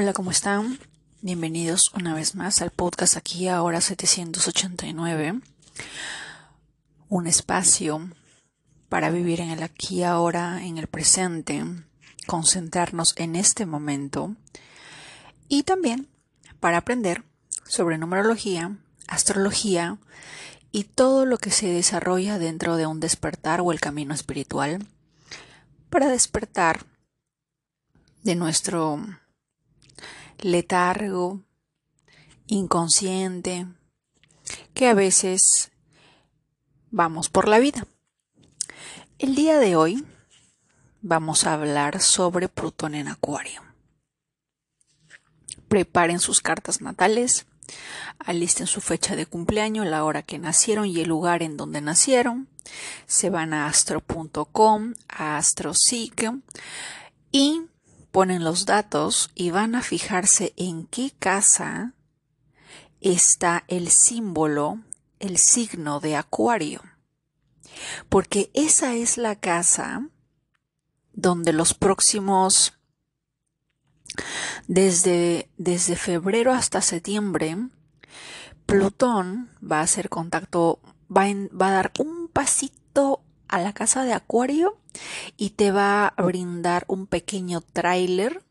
Hola, ¿cómo están? Bienvenidos una vez más al podcast aquí ahora 789. Un espacio para vivir en el aquí ahora, en el presente, concentrarnos en este momento y también para aprender sobre numerología, astrología y todo lo que se desarrolla dentro de un despertar o el camino espiritual para despertar de nuestro letargo, inconsciente, que a veces vamos por la vida. El día de hoy vamos a hablar sobre Plutón en Acuario. Preparen sus cartas natales, alisten su fecha de cumpleaños, la hora que nacieron y el lugar en donde nacieron. Se van a astro.com, a AstroSeek y ponen los datos y van a fijarse en qué casa está el símbolo, el signo de Acuario. Porque esa es la casa donde los próximos, desde, desde febrero hasta septiembre, Plutón va a hacer contacto, va, va a dar un pasito a la casa de Acuario y te va a brindar un pequeño tráiler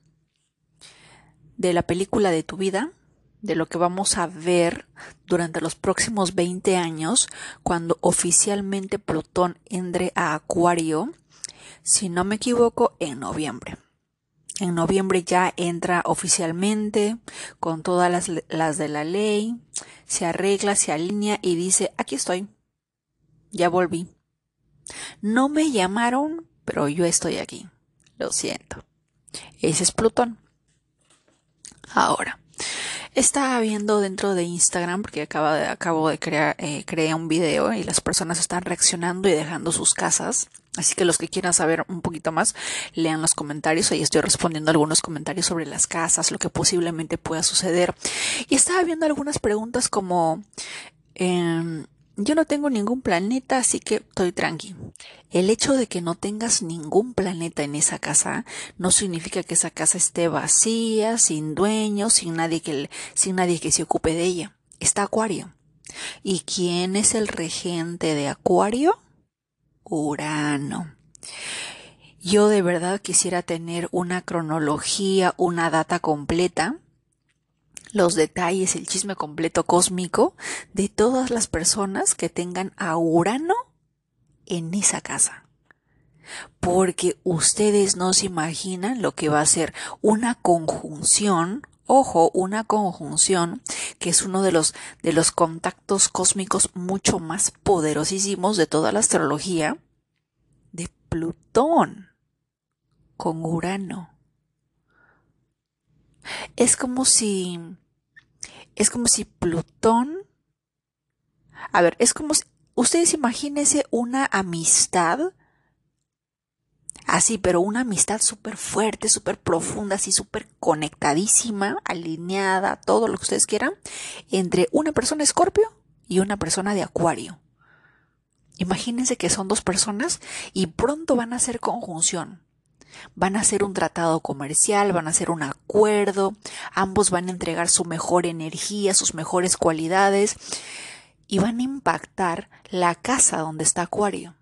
de la película de tu vida, de lo que vamos a ver durante los próximos 20 años cuando oficialmente Plutón entre a Acuario, si no me equivoco, en noviembre. En noviembre ya entra oficialmente con todas las, las de la ley, se arregla, se alinea y dice, aquí estoy, ya volví. No me llamaron, pero yo estoy aquí. Lo siento. Ese es Plutón. Ahora, estaba viendo dentro de Instagram, porque acabo de, acabo de crear, eh, un video y las personas están reaccionando y dejando sus casas. Así que los que quieran saber un poquito más, lean los comentarios. Ahí estoy respondiendo algunos comentarios sobre las casas, lo que posiblemente pueda suceder. Y estaba viendo algunas preguntas como, eh, yo no tengo ningún planeta, así que estoy tranquilo. El hecho de que no tengas ningún planeta en esa casa no significa que esa casa esté vacía, sin dueño, sin nadie que, sin nadie que se ocupe de ella. Está Acuario. ¿Y quién es el regente de Acuario? Urano. Yo de verdad quisiera tener una cronología, una data completa los detalles, el chisme completo cósmico de todas las personas que tengan a Urano en esa casa. Porque ustedes no se imaginan lo que va a ser una conjunción, ojo, una conjunción que es uno de los de los contactos cósmicos mucho más poderosísimos de toda la astrología de Plutón con Urano. Es como si es como si Plutón a ver, es como si ustedes imagínense una amistad así, pero una amistad súper fuerte, súper profunda, así súper conectadísima, alineada, todo lo que ustedes quieran, entre una persona escorpio y una persona de acuario. Imagínense que son dos personas y pronto van a hacer conjunción. Van a hacer un tratado comercial, van a hacer un acuerdo, ambos van a entregar su mejor energía, sus mejores cualidades y van a impactar la casa donde está Acuario.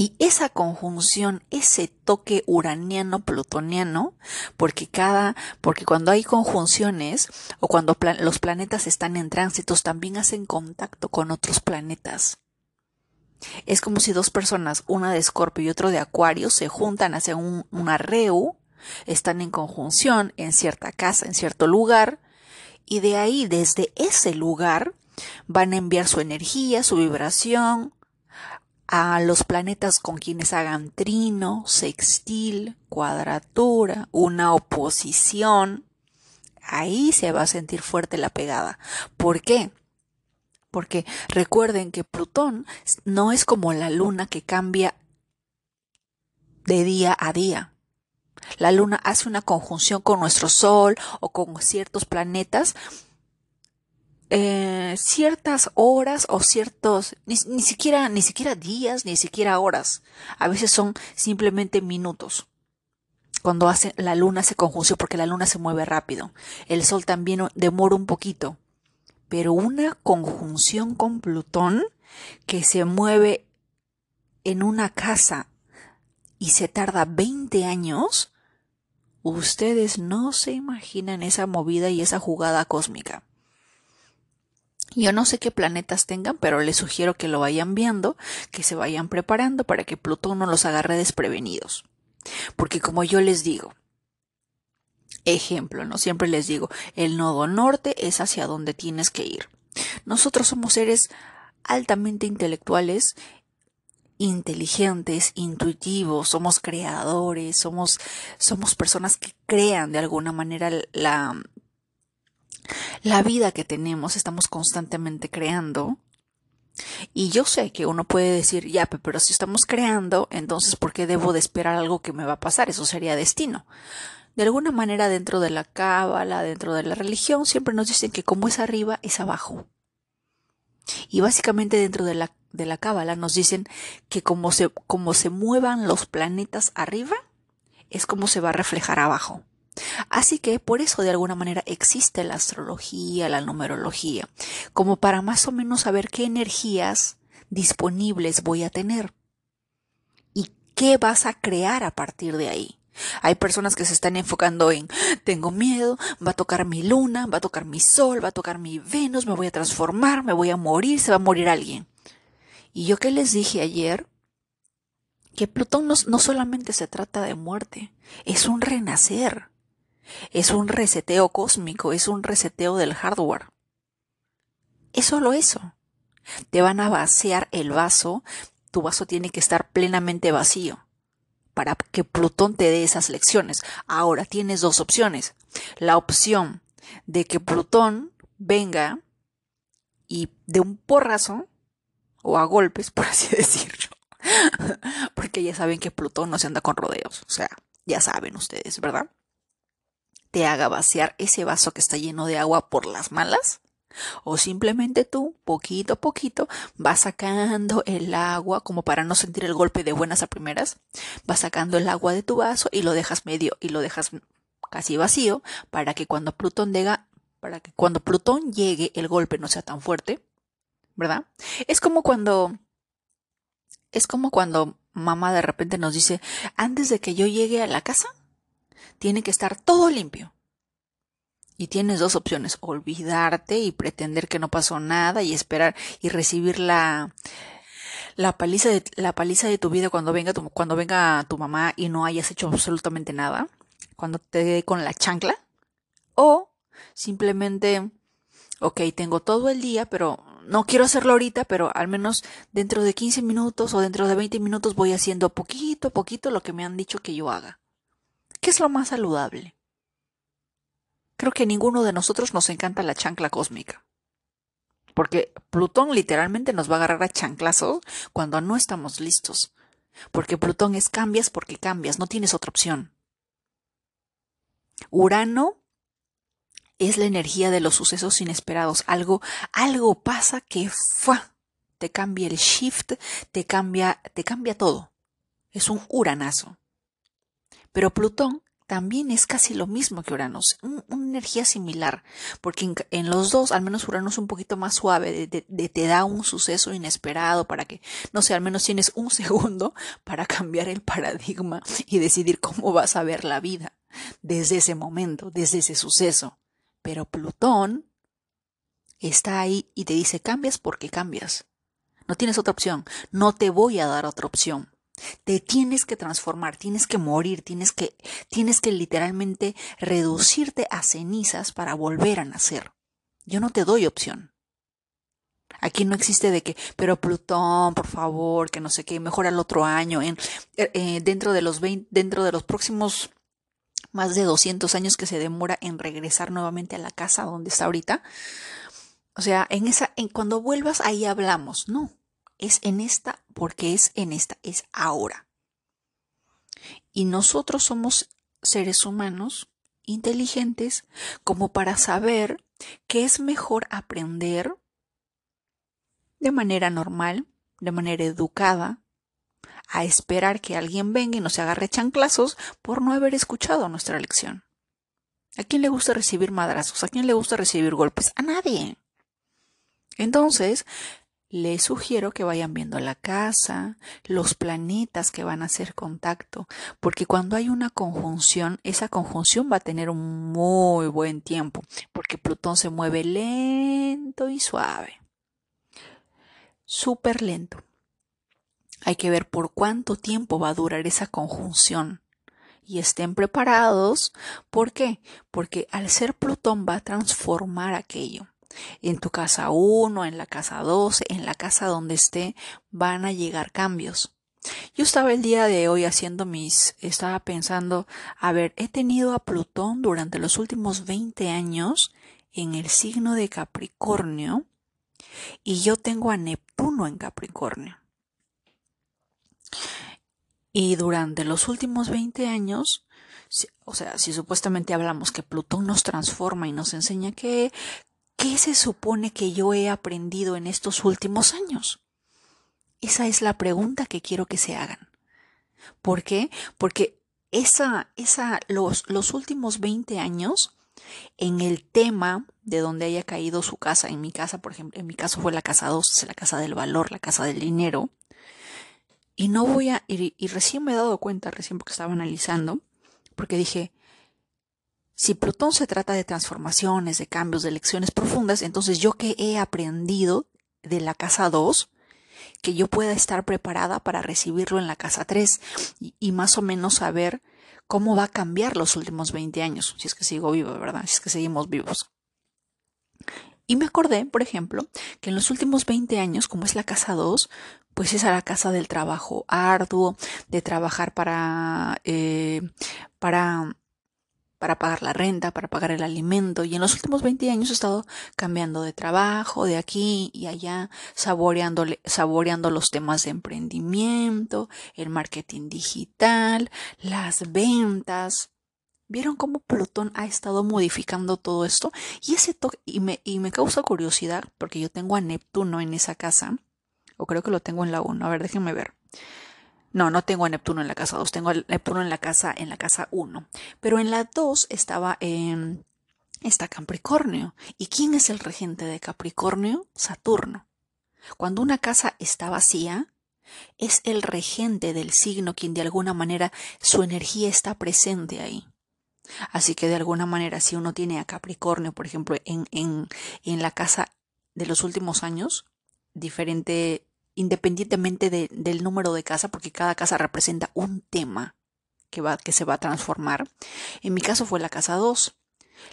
Y esa conjunción, ese toque uraniano plutoniano, porque cada, porque cuando hay conjunciones o cuando los planetas están en tránsitos también hacen contacto con otros planetas. Es como si dos personas, una de Escorpio y otro de Acuario, se juntan, hacen un, un arreu, están en conjunción en cierta casa, en cierto lugar, y de ahí, desde ese lugar, van a enviar su energía, su vibración a los planetas con quienes hagan trino, sextil, cuadratura, una oposición. Ahí se va a sentir fuerte la pegada. ¿Por qué? Porque recuerden que Plutón no es como la luna que cambia de día a día. La luna hace una conjunción con nuestro Sol o con ciertos planetas eh, ciertas horas o ciertos ni, ni, siquiera ni siquiera días ni siquiera horas a veces son simplemente minutos cuando hace, la luna se conjunción, porque la luna se mueve rápido. El sol también demora un poquito. Pero una conjunción con Plutón que se mueve en una casa y se tarda 20 años, ustedes no se imaginan esa movida y esa jugada cósmica. Yo no sé qué planetas tengan, pero les sugiero que lo vayan viendo, que se vayan preparando para que Plutón no los agarre desprevenidos. Porque como yo les digo, ejemplo, no siempre les digo, el nodo norte es hacia donde tienes que ir. Nosotros somos seres altamente intelectuales, inteligentes, intuitivos, somos creadores, somos, somos personas que crean de alguna manera la, la vida que tenemos, estamos constantemente creando. Y yo sé que uno puede decir, ya, pero si estamos creando, entonces ¿por qué debo de esperar algo que me va a pasar? Eso sería destino. De alguna manera dentro de la cábala, dentro de la religión, siempre nos dicen que como es arriba, es abajo. Y básicamente dentro de la, de la cábala nos dicen que como se, como se muevan los planetas arriba, es como se va a reflejar abajo. Así que por eso de alguna manera existe la astrología, la numerología, como para más o menos saber qué energías disponibles voy a tener y qué vas a crear a partir de ahí. Hay personas que se están enfocando en tengo miedo, va a tocar mi luna, va a tocar mi sol, va a tocar mi Venus, me voy a transformar, me voy a morir, se va a morir alguien. Y yo que les dije ayer, que Plutón no, no solamente se trata de muerte, es un renacer, es un reseteo cósmico, es un reseteo del hardware. Es solo eso. Te van a vaciar el vaso, tu vaso tiene que estar plenamente vacío para que Plutón te dé esas lecciones. Ahora tienes dos opciones. La opción de que Plutón venga y de un porrazo o a golpes, por así decirlo. Porque ya saben que Plutón no se anda con rodeos. O sea, ya saben ustedes, ¿verdad? Te haga vaciar ese vaso que está lleno de agua por las malas o simplemente tú, poquito a poquito, vas sacando el agua como para no sentir el golpe de buenas a primeras, vas sacando el agua de tu vaso y lo dejas medio y lo dejas casi vacío para que cuando Plutón llega, para que cuando Plutón llegue el golpe no sea tan fuerte, ¿verdad? Es como cuando es como cuando mamá de repente nos dice, antes de que yo llegue a la casa, tiene que estar todo limpio. Y tienes dos opciones, olvidarte y pretender que no pasó nada y esperar y recibir la, la paliza de, la paliza de tu vida cuando venga tu, cuando venga tu mamá y no hayas hecho absolutamente nada, cuando te dé con la chancla, o simplemente, ok, tengo todo el día, pero no quiero hacerlo ahorita, pero al menos dentro de 15 minutos o dentro de 20 minutos voy haciendo poquito a poquito lo que me han dicho que yo haga. ¿Qué es lo más saludable? Creo que ninguno de nosotros nos encanta la chancla cósmica. Porque Plutón literalmente nos va a agarrar a chanclazo cuando no estamos listos. Porque Plutón es cambias porque cambias, no tienes otra opción. Urano es la energía de los sucesos inesperados. Algo, algo pasa que ¡fua! te cambia el shift, te cambia, te cambia todo. Es un uranazo. Pero Plutón también es casi lo mismo que Urano, una energía similar, porque en, los dos, al menos Urano es un poquito más suave, de, te da un suceso inesperado para que, no sé, al menos tienes un segundo para cambiar el paradigma y decidir cómo vas a ver la vida desde ese momento, desde ese suceso. Pero Plutón está ahí y te dice cambias porque cambias. No tienes otra opción, no te voy a dar otra opción. Te tienes que transformar, tienes que morir, tienes que, tienes que literalmente reducirte a cenizas para volver a nacer. Yo no te doy opción. Aquí no existe de que, pero Plutón, por favor, que no sé qué, mejor al otro año, en, eh, eh, dentro de los dentro de los próximos más de 200 años que se demora en regresar nuevamente a la casa donde está ahorita. O sea, en esa, en cuando vuelvas ahí hablamos, no es en esta porque es en esta, es ahora. Y nosotros somos seres humanos inteligentes como para saber que es mejor aprender de manera normal, de manera educada, a esperar que alguien venga y nos agarre chanclazos por no haber escuchado nuestra lección. ¿A quién le gusta recibir madrazos? ¿A quién le gusta recibir golpes? A nadie. Entonces, les sugiero que vayan viendo la casa, los planetas que van a hacer contacto, porque cuando hay una conjunción, esa conjunción va a tener un muy buen tiempo, porque Plutón se mueve lento y suave. Súper lento. Hay que ver por cuánto tiempo va a durar esa conjunción. Y estén preparados. ¿Por qué? Porque al ser Plutón va a transformar aquello en tu casa 1, en la casa 12, en la casa donde esté, van a llegar cambios. Yo estaba el día de hoy haciendo mis, estaba pensando, a ver, he tenido a Plutón durante los últimos 20 años en el signo de Capricornio y yo tengo a Neptuno en Capricornio. Y durante los últimos 20 años, o sea, si supuestamente hablamos que Plutón nos transforma y nos enseña que, ¿Qué se supone que yo he aprendido en estos últimos años? Esa es la pregunta que quiero que se hagan. ¿Por qué? Porque esa, esa, los, los últimos 20 años, en el tema de donde haya caído su casa, en mi casa, por ejemplo, en mi caso fue la casa 2, la casa del valor, la casa del dinero, y no voy a, y, y recién me he dado cuenta, recién porque estaba analizando, porque dije, si Plutón se trata de transformaciones, de cambios, de lecciones profundas, entonces yo que he aprendido de la casa 2, que yo pueda estar preparada para recibirlo en la casa 3 y, más o menos saber cómo va a cambiar los últimos 20 años, si es que sigo vivo, ¿verdad? Si es que seguimos vivos. Y me acordé, por ejemplo, que en los últimos 20 años, como es la casa 2, pues es a la casa del trabajo arduo, de trabajar para, eh, para para pagar la renta, para pagar el alimento y en los últimos 20 años he estado cambiando de trabajo, de aquí y allá, saboreando, los temas de emprendimiento, el marketing digital, las ventas. ¿Vieron cómo Plutón ha estado modificando todo esto? Y ese toque, y me, y me causa curiosidad, porque yo tengo a Neptuno en esa casa, o creo que lo tengo en la 1, a ver, déjenme ver. No, no tengo a Neptuno en la casa 2, tengo a Neptuno en la casa en la casa 1. Pero en la 2 estaba en está Capricornio. ¿Y quién es el regente de Capricornio? Saturno. Cuando una casa está vacía, es el regente del signo quien de alguna manera su energía está presente ahí. Así que de alguna manera si uno tiene a Capricornio, por ejemplo, en, en, en la casa de los últimos años, diferente independientemente del número de casa, porque cada casa representa un tema que, va, que se va a transformar. En mi caso fue la casa 2.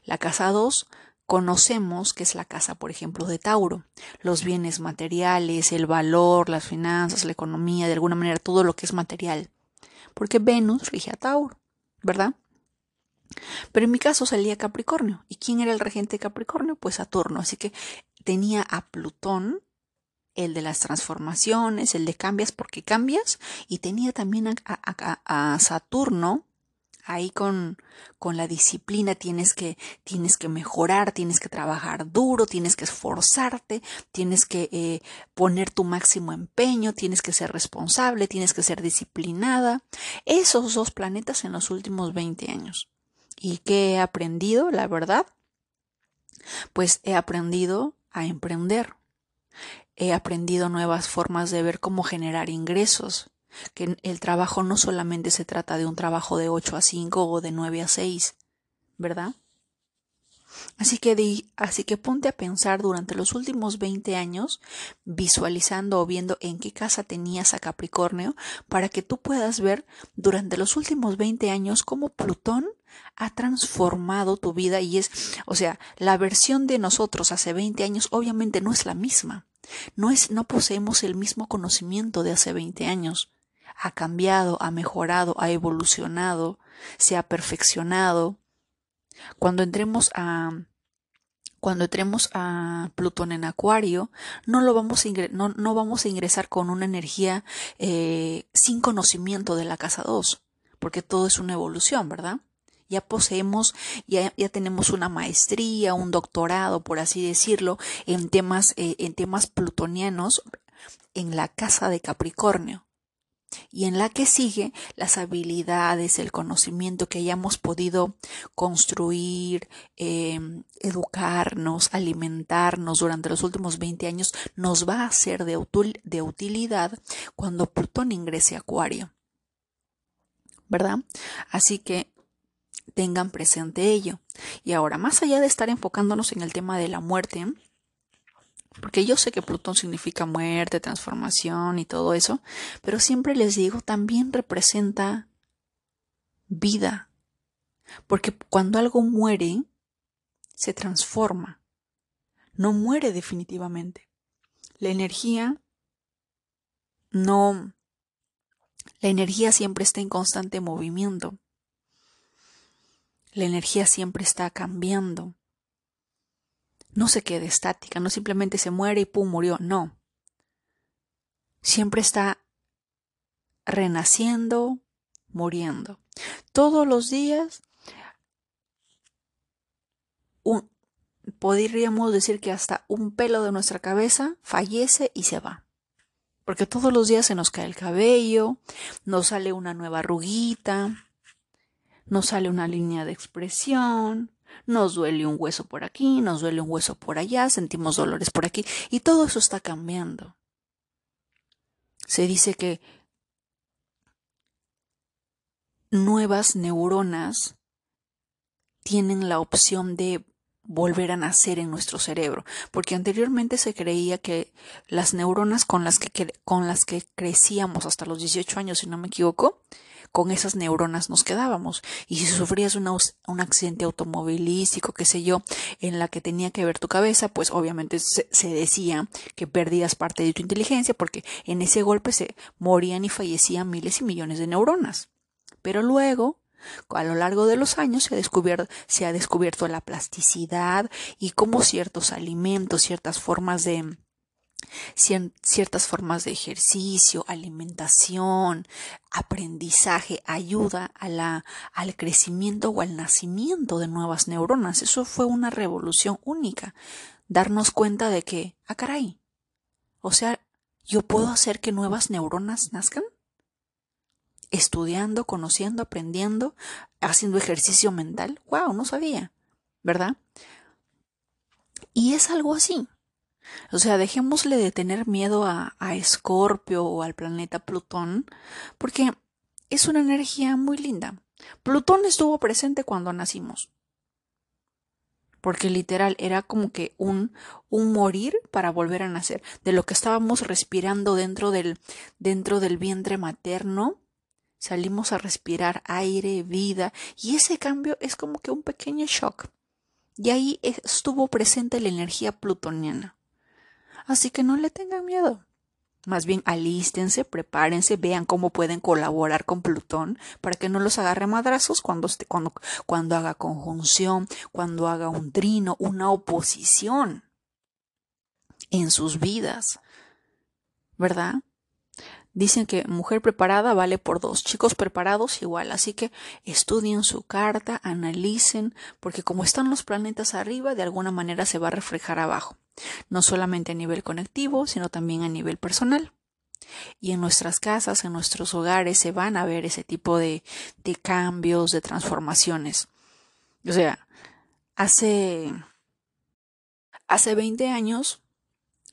La casa 2 conocemos que es la casa, por ejemplo, de Tauro. Los bienes materiales, el valor, las finanzas, la economía, de alguna manera todo lo que es material. Porque Venus rige a Tauro, ¿verdad? Pero en mi caso salía Capricornio. ¿Y quién era el regente de Capricornio? Pues Saturno. Así que tenía a Plutón el de las transformaciones, el de cambias porque cambias, y tenía también a, Saturno ahí con, con, la disciplina tienes que, tienes que mejorar, tienes que trabajar duro, tienes que esforzarte, tienes que eh, poner tu máximo empeño, tienes que ser responsable, tienes que ser disciplinada. Esos dos planetas en los últimos 20 años. ¿Y qué he aprendido? La verdad, pues he aprendido a emprender he aprendido nuevas formas de ver cómo generar ingresos, que el trabajo no solamente se trata de un trabajo de 8 a 5 o de 9 a 6, ¿verdad? Así que, di, así que ponte a pensar durante los últimos 20 años, visualizando o viendo en qué casa tenías a Capricornio, para que tú puedas ver durante los últimos 20 años cómo Plutón ha transformado tu vida y es, o sea, la versión de nosotros hace 20 años obviamente no es la misma. No es, no poseemos el mismo conocimiento de hace 20 años. Ha cambiado, ha mejorado, ha evolucionado, se ha perfeccionado. Cuando entremos a, cuando entremos a Plutón en Acuario, no, lo vamos a no, no, vamos a ingresar con una energía eh, sin conocimiento de la casa 2, porque todo es una evolución, ¿verdad? ya poseemos, ya, ya, tenemos una maestría, un doctorado, por así decirlo, en temas, eh, en temas plutonianos en la casa de Capricornio. Y en la que sigue las habilidades, el conocimiento que hayamos podido construir, em, educarnos, alimentarnos durante los últimos 20 años, nos va a ser de, de utilidad cuando Plutón ingrese a Acuario. ¿Verdad? Así que tengan presente ello. Y ahora, más allá de estar enfocándonos en el tema de la muerte, porque yo sé que Plutón significa muerte, transformación y todo eso, pero siempre les digo, también representa vida. Porque cuando algo muere, se transforma. No muere definitivamente. La energía no... La energía siempre está en constante movimiento. La energía siempre está cambiando no se quede estática, no simplemente se muere y pum, murió, no. Siempre está renaciendo, muriendo. Todos los días podríamos decir que hasta un pelo de nuestra cabeza fallece y se va. Porque todos los días se nos cae el cabello, nos sale una nueva arruguita, nos sale una línea de expresión, nos duele un hueso por aquí, nos duele un hueso por allá, sentimos dolores por aquí y todo eso está cambiando. Se dice que nuevas neuronas tienen la opción de volver a nacer en nuestro cerebro, porque anteriormente se creía que las neuronas con las que, con las que crecíamos hasta los 18 años, si no me equivoco, con esas neuronas nos quedábamos. Y si sufrías un accidente automovilístico, qué sé yo, en la que tenía que ver tu cabeza, pues obviamente se, se, decía que perdías parte de tu inteligencia porque en ese golpe se morían y fallecían miles y millones de neuronas. Pero luego, a lo largo de los años se ha descubierto, se ha descubierto la plasticidad y cómo ciertos alimentos, ciertas formas de, ciertas formas de ejercicio, alimentación, aprendizaje, ayuda al crecimiento o al nacimiento de nuevas neuronas. Eso fue una revolución única. Darnos cuenta de que, ah, caray, o sea, yo puedo hacer que nuevas neuronas nazcan estudiando, conociendo, aprendiendo, haciendo ejercicio mental. ¡Wow! No sabía, ¿verdad? Y es algo así. O sea, dejémosle de tener miedo a, Escorpio o al planeta Plutón, porque es una energía muy linda. Plutón estuvo presente cuando nacimos. Porque literal era como que un, un morir para volver a nacer. De lo que estábamos respirando dentro del, dentro del vientre materno, salimos a respirar aire, vida, y ese cambio es como que un pequeño shock. Y ahí estuvo presente la energía plutoniana. Así que no le tengan miedo. Más bien alístense, prepárense, vean cómo pueden colaborar con Plutón para que no los agarre madrazos cuando, cuando, cuando haga conjunción, cuando haga un trino, una oposición en sus vidas. ¿Verdad? Dicen que mujer preparada vale por dos, chicos preparados igual, así que estudien su carta, analicen, porque como están los planetas arriba, de alguna manera se va a reflejar abajo, no solamente a nivel conectivo, sino también a nivel personal. Y en nuestras casas, en nuestros hogares, se van a ver ese tipo de, de cambios, de transformaciones. O sea, hace, hace 20 años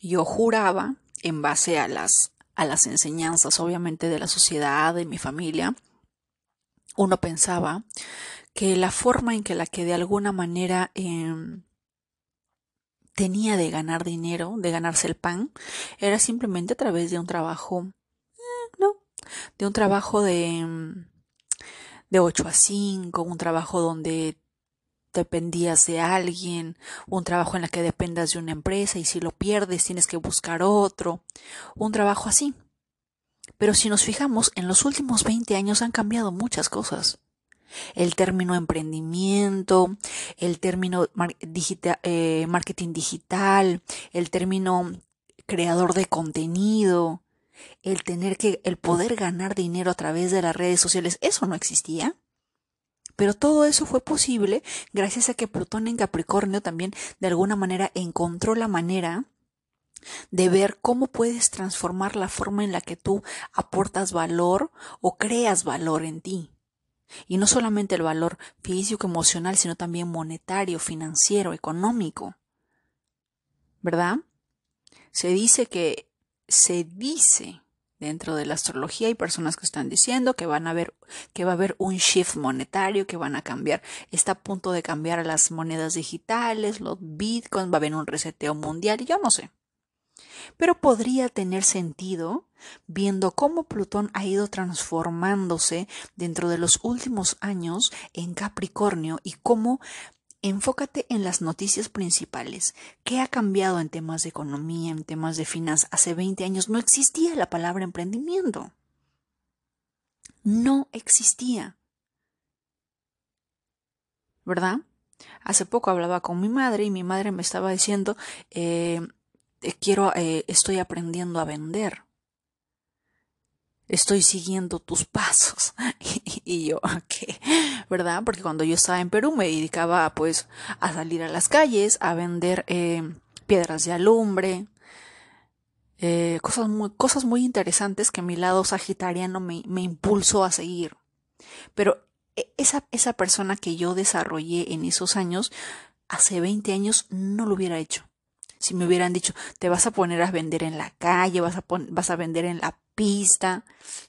yo juraba, en base a las a las enseñanzas, obviamente, de la sociedad, de mi familia, uno pensaba que la forma en que la que de alguna manera em, tenía de ganar dinero, de ganarse el pan, era simplemente a través de un trabajo, eh, no, de un trabajo de, de 8 a 5, un trabajo donde dependías de alguien, un trabajo en el que dependas de una empresa y si lo pierdes tienes que buscar otro, un trabajo así. Pero si nos fijamos, en los últimos 20 años han cambiado muchas cosas. El término emprendimiento, el término eh, marketing digital, el término creador de contenido, el tener que, el poder ganar dinero a través de las redes sociales, eso no existía. Pero todo eso fue posible gracias a que Plutón en Capricornio también de alguna manera encontró la manera de ver cómo puedes transformar la forma en la que tú aportas valor o creas valor en ti. Y no solamente el valor físico, emocional, sino también monetario, financiero, económico. ¿Verdad? Se dice que, se dice dentro de la astrología hay personas que están diciendo que van a ver que va a haber un shift monetario, que van a cambiar, está a punto de cambiar las monedas digitales, los bitcoins, va a haber un reseteo mundial, yo no sé. Pero podría tener sentido viendo cómo Plutón ha ido transformándose dentro de los últimos años en Capricornio y cómo Enfócate en las noticias principales. ¿Qué ha cambiado en temas de economía, en temas de finanzas? Hace 20 años no existía la palabra emprendimiento. No existía. ¿Verdad? Hace poco hablaba con mi madre y mi madre me estaba diciendo, eh, quiero, eh, estoy aprendiendo a vender estoy siguiendo tus pasos. y yo, ¿qué? ¿Verdad? Porque cuando yo estaba en Perú me dedicaba pues a salir a las calles, a vender eh, piedras de alumbre, eh, cosas, muy, cosas muy interesantes que mi lado sagitariano me, me impulsó a seguir. Pero e, esa, esa persona que yo desarrollé en esos años, hace 20 años no lo hubiera hecho. Si me hubieran dicho, te vas a poner a vender en la calle, vas a, vas a vender en la pista,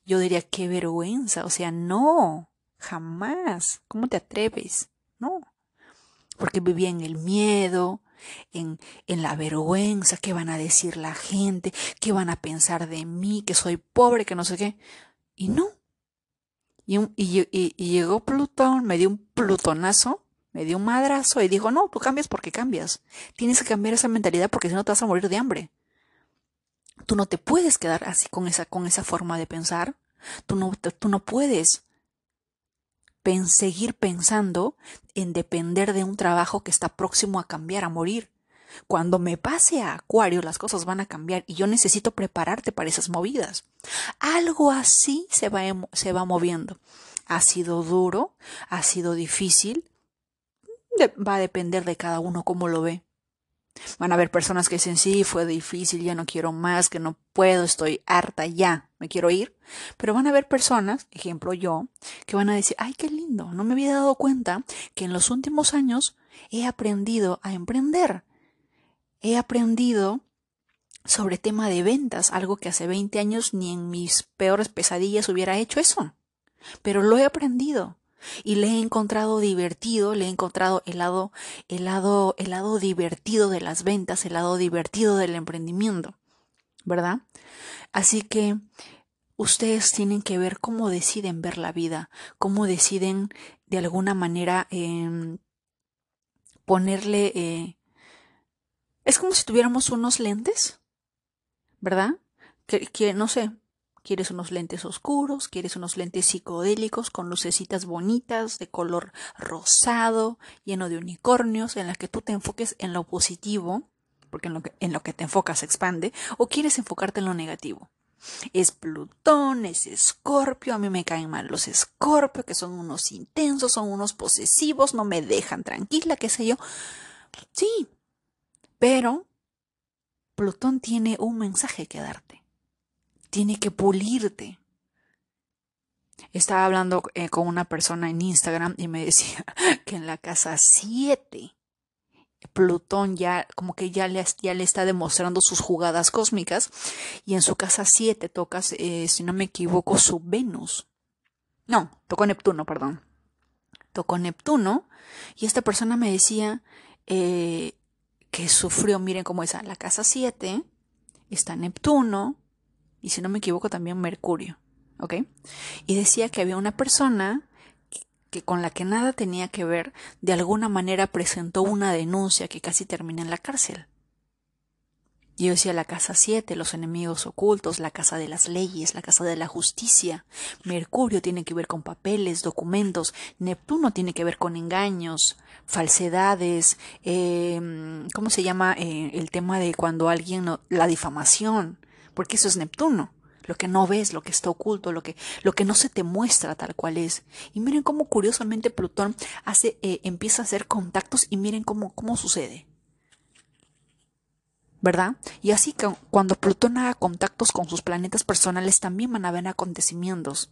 yo diría, qué vergüenza. O sea, no, jamás. ¿Cómo te atreves? No. Porque vivía en el miedo, en, en, la vergüenza, qué van a decir la gente, qué van a pensar de mí, que soy pobre, que no sé qué. Y no. Y, y, y, llegó Plutón, me dio un plutonazo me dio un madrazo y dijo, no, tú cambias porque cambias. Tienes que cambiar esa mentalidad porque si no te vas a morir de hambre. Tú no te puedes quedar así con esa, con esa forma de pensar. Tú no, tú no puedes seguir pensando en depender de un trabajo que está próximo a cambiar, a morir. Cuando me pase a Acuario, las cosas van a cambiar y yo necesito prepararte para esas movidas. Algo así se va, se va moviendo. Ha sido duro, ha sido difícil, va a depender de cada uno cómo lo ve. Van a haber personas que dicen, sí, fue difícil, ya no quiero más, que no puedo, estoy harta, ya, me quiero ir. Pero van a haber personas, ejemplo yo, que van a decir, ay, qué lindo, no me había dado cuenta que en los últimos años he aprendido a emprender. He aprendido sobre tema de ventas, algo que hace 20 años ni en mis peores pesadillas hubiera hecho eso. Pero lo he aprendido y le he encontrado divertido, le he encontrado el lado, el lado, el lado divertido de las ventas, el lado divertido del emprendimiento, ¿verdad? Así que ustedes tienen que ver cómo deciden ver la vida, cómo deciden de alguna manera em, ponerle... Eh, es como si tuviéramos unos lentes, ¿verdad? Que, que no sé, ¿Quieres unos lentes oscuros? ¿Quieres unos lentes psicodélicos con lucecitas bonitas de color rosado, lleno de unicornios, en las que tú te enfoques en lo positivo, porque en lo que, te enfocas se expande, o quieres enfocarte en lo negativo? Es Plutón, es Escorpio, a mí me caen mal los Escorpio, que son unos intensos, son unos posesivos, no me dejan tranquila, qué sé yo. Sí, pero Plutón tiene un mensaje que darte tiene que pulirte. Estaba hablando eh, con una persona en Instagram y me decía que en la casa 7 Plutón ya como que ya le, ya le está demostrando sus jugadas cósmicas y en su casa 7 tocas, eh, si no me equivoco, su Venus. No, tocó Neptuno, perdón. Tocó Neptuno y esta persona me decía eh, que sufrió, miren cómo es, la casa 7 está Neptuno, y si no me equivoco también Mercurio, ¿ok? Y decía que había una persona que con la que nada tenía que ver, de alguna manera presentó una denuncia que casi termina en la cárcel. Yo decía la casa 7, los enemigos ocultos, la casa de las leyes, la casa de la justicia. Mercurio tiene que ver con papeles, documentos. Neptuno tiene que ver con engaños, falsedades. Eh, ¿Cómo se llama eh, el tema de cuando alguien la difamación? Porque eso es Neptuno, lo que no ves, lo que está oculto, lo que, lo que no se te muestra tal cual es. Y miren cómo curiosamente Plutón hace, eh, empieza a hacer contactos y miren cómo, cómo sucede. ¿verdad? Y así que cuando Plutón haga contactos con sus planetas personales también van a haber acontecimientos.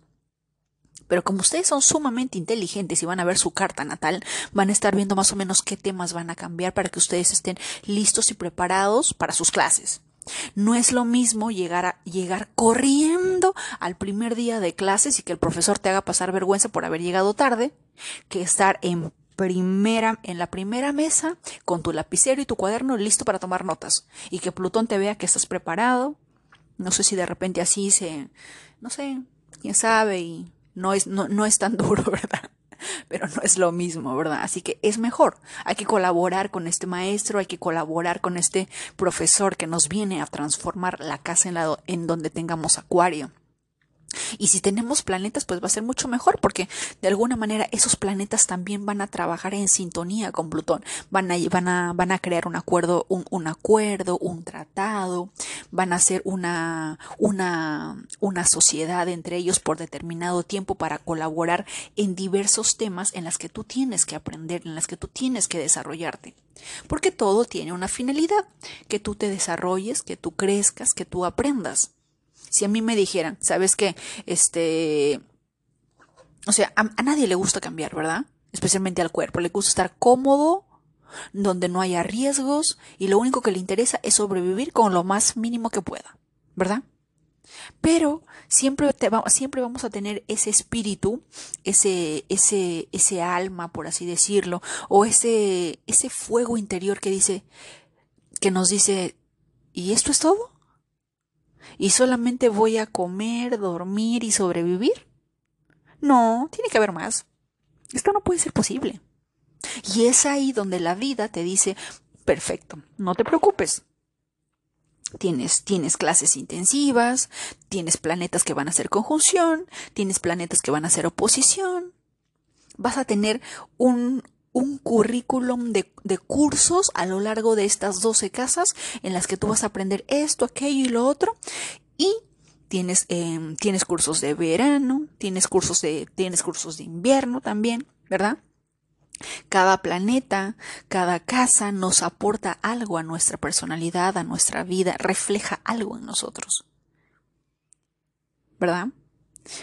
Pero como ustedes son sumamente inteligentes y van a ver su carta natal, van a estar viendo más o menos qué temas van a cambiar para que ustedes estén listos y preparados para sus clases. No es lo mismo llegar a llegar corriendo al primer día de clases y que el profesor te haga pasar vergüenza por haber llegado tarde, que estar en primera, en la primera mesa con tu lapicero y tu cuaderno listo para tomar notas y que Plutón te vea que estás preparado. No sé si de repente así se, no sé, quién sabe y no es, no, no es tan duro, ¿verdad? Pero no es lo mismo, ¿verdad? Así que es mejor. Hay que colaborar con este maestro, hay que colaborar con este profesor que nos viene a transformar la casa en, la, en donde tengamos acuario. Y si tenemos planetas, pues va a ser mucho mejor porque de alguna manera esos planetas también van a trabajar en sintonía con Plutón. Van a, a, van a crear un acuerdo, un, un acuerdo, un tratado, van a hacer una, una, una sociedad entre ellos por determinado tiempo para colaborar en diversos temas en las que tú tienes que aprender, en las que tú tienes que desarrollarte. Porque todo tiene una finalidad, que tú te desarrolles, que tú crezcas, que tú aprendas. Si a mí me dijeran, ¿sabes qué? Este, o sea, a, nadie le gusta cambiar, ¿verdad? Especialmente al cuerpo. Le gusta estar cómodo, donde no haya riesgos y lo único que le interesa es sobrevivir con lo más mínimo que pueda, ¿verdad? Pero siempre, siempre vamos a tener ese espíritu, ese, ese, ese alma, por así decirlo, o ese, ese fuego interior que dice, que nos dice, ¿y esto es todo? Y solamente voy a comer, dormir y sobrevivir. No, tiene que haber más. Esto no puede ser posible. Y es ahí donde la vida te dice, perfecto, no te preocupes. Tienes, tienes clases intensivas, tienes planetas que van a hacer conjunción, tienes planetas que van a hacer oposición. Vas a tener un, un currículum de, de, cursos a lo largo de estas 12 casas en las que tú vas a aprender esto, aquello y lo otro. Y tienes, eh, tienes cursos de verano, tienes cursos de, tienes cursos de invierno también, ¿verdad? Cada planeta, cada casa nos aporta algo a nuestra personalidad, a nuestra vida, refleja algo en nosotros. ¿Verdad?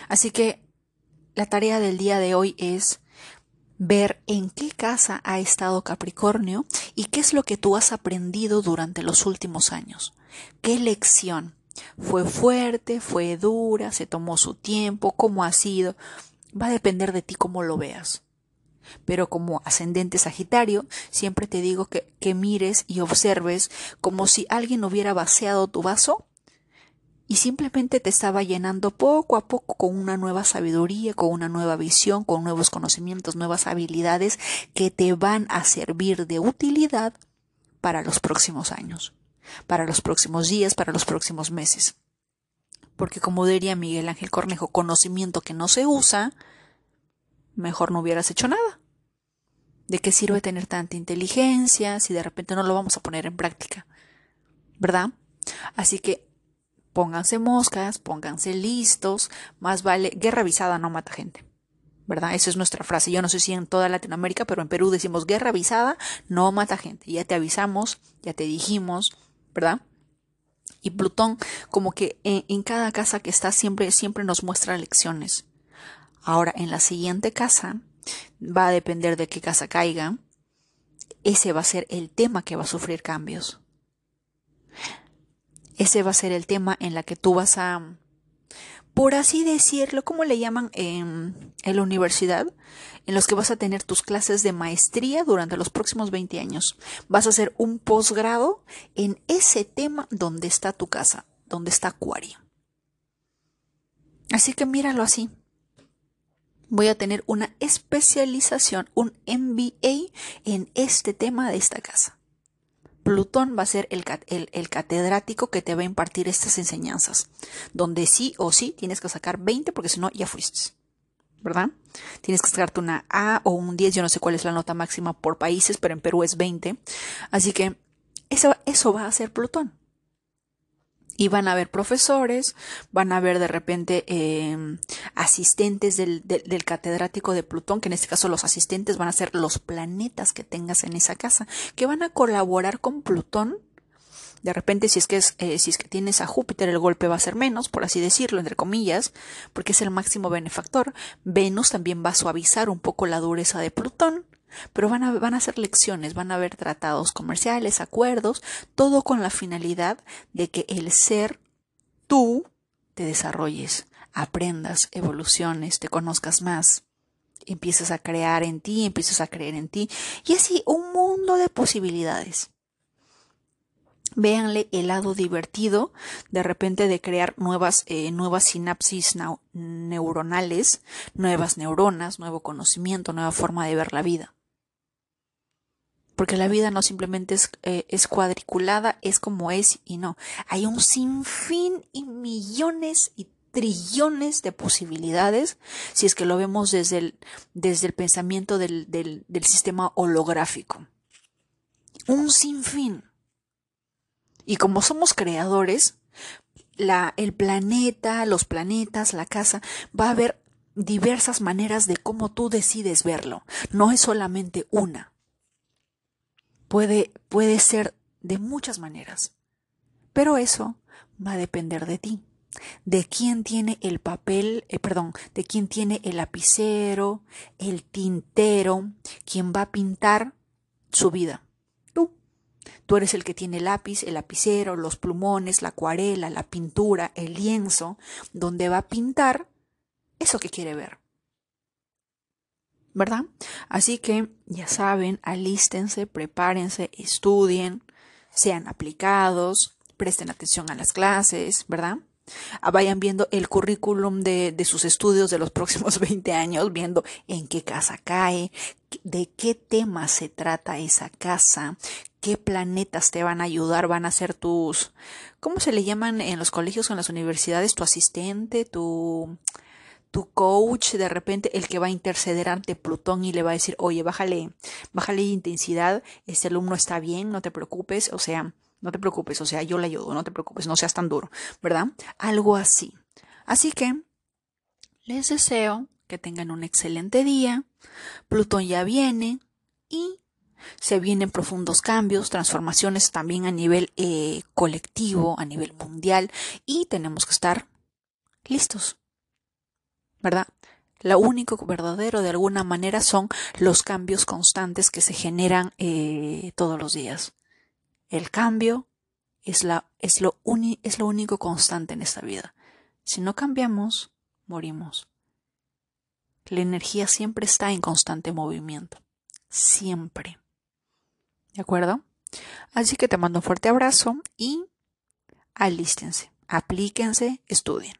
Así que la tarea del día de hoy es ver en qué casa ha estado Capricornio y qué es lo que tú has aprendido durante los últimos años. ¿Qué lección? ¿Fue fuerte? ¿Fue dura? ¿Se tomó su tiempo? ¿Cómo ha sido? Va a depender de ti cómo lo veas. Pero como ascendente Sagitario, siempre te digo que, que mires y observes como si alguien hubiera vaciado tu vaso y simplemente te estaba llenando poco a poco con una nueva sabiduría, con una nueva visión, con nuevos conocimientos, nuevas habilidades que te van a servir de utilidad para los próximos años, para los próximos días, para los próximos meses. Porque como diría Miguel Ángel Cornejo, conocimiento que no se usa, mejor no hubieras hecho nada. ¿De qué sirve tener tanta inteligencia si de repente no lo vamos a poner en práctica? ¿Verdad? Así que pónganse moscas, pónganse listos, más vale, guerra avisada no mata gente. ¿Verdad? Esa es nuestra frase. Yo no sé si en toda Latinoamérica, pero en Perú decimos guerra avisada no mata gente. Ya te avisamos, ya te dijimos, ¿verdad? Y Plutón, como que en, cada casa que está siempre, siempre nos muestra lecciones. Ahora, en la siguiente casa, va a depender de qué casa caiga, ese va a ser el tema que va a sufrir cambios. Ese va a ser el tema en la que tú vas a, por así decirlo, ¿cómo le llaman en, la universidad? En los que vas a tener tus clases de maestría durante los próximos 20 años. Vas a hacer un posgrado en ese tema donde está tu casa, donde está Acuario. Así que míralo así. Voy a tener una especialización, un MBA en este tema de esta casa. Plutón va a ser el, catedrático que te va a impartir estas enseñanzas, donde sí o sí tienes que sacar 20 porque si no ya fuiste. ¿Verdad? Tienes que sacarte una A o un 10, yo no sé cuál es la nota máxima por países, pero en Perú es 20. Así que eso, eso va a ser Plutón. Y van a haber profesores, van a haber de repente em, asistentes del, del, catedrático de Plutón, que en este caso los asistentes van a ser los planetas que tengas en esa casa, que van a colaborar con Plutón De repente, si es que es, eh, si es que tienes a Júpiter, el golpe va a ser menos, por así decirlo, entre comillas, porque es el máximo benefactor. Venus también va a suavizar un poco la dureza de Plutón. Pero van a, van a ser lecciones, van a haber tratados comerciales, acuerdos, todo con la finalidad de que el ser tú te desarrolles, aprendas, evoluciones, te conozcas más, empieces a crear en ti, empieces a creer en ti, y así un mundo de posibilidades. Véanle el lado divertido de repente de crear nuevas, eh, nuevas sinapsis neuronales, nuevas neuronas, nuevo conocimiento, nueva forma de ver la vida. Porque la vida no simplemente es, eh, es cuadriculada, es como es y no. Hay un sinfín y millones y trillones de posibilidades si es que lo vemos desde el, desde el pensamiento del, del, sistema holográfico. Un sinfín. Y como somos creadores, la, el planeta, los planetas, la casa, va a haber diversas maneras de cómo tú decides verlo. No es solamente una. Puede, puede ser de muchas maneras. Pero eso va a depender de ti. De quién tiene el papel, eh, perdón, de quién tiene el lapicero, el tintero, quién va a pintar su vida. Tú eres el que tiene el lápiz, el lapicero, los plumones, la acuarela, la pintura, el lienzo, donde va a pintar eso que quiere ver. ¿Verdad? Así que ya saben, alístense, prepárense, estudien, sean aplicados, presten atención a las clases, ¿verdad? Ah, vayan viendo el currículum de, de, sus estudios de los próximos 20 años, viendo en qué casa cae, de qué tema se trata esa casa, qué planetas te van a ayudar, van a ser tus, ¿cómo se le llaman en los colegios o en las universidades? Tu asistente, tu, tu coach, de repente el que va a interceder ante Plutón y le va a decir, oye, bájale, bájale intensidad, este alumno está bien, no te preocupes, o sea, no te preocupes, o sea, yo le ayudo, no te preocupes, no seas tan duro, ¿verdad? Algo así. Así que les deseo que tengan un excelente día. Plutón ya viene y se vienen profundos cambios, transformaciones también a nivel eh, colectivo, a nivel mundial y tenemos que estar listos, ¿verdad? Lo único verdadero de alguna manera son los cambios constantes que se generan eh, todos los días. El cambio es, la, es, lo es lo único constante en esta vida. Si no cambiamos, morimos. La energía siempre está en constante movimiento. Siempre. ¿De acuerdo? Así que te mando un fuerte abrazo y alístense, aplíquense, estudien.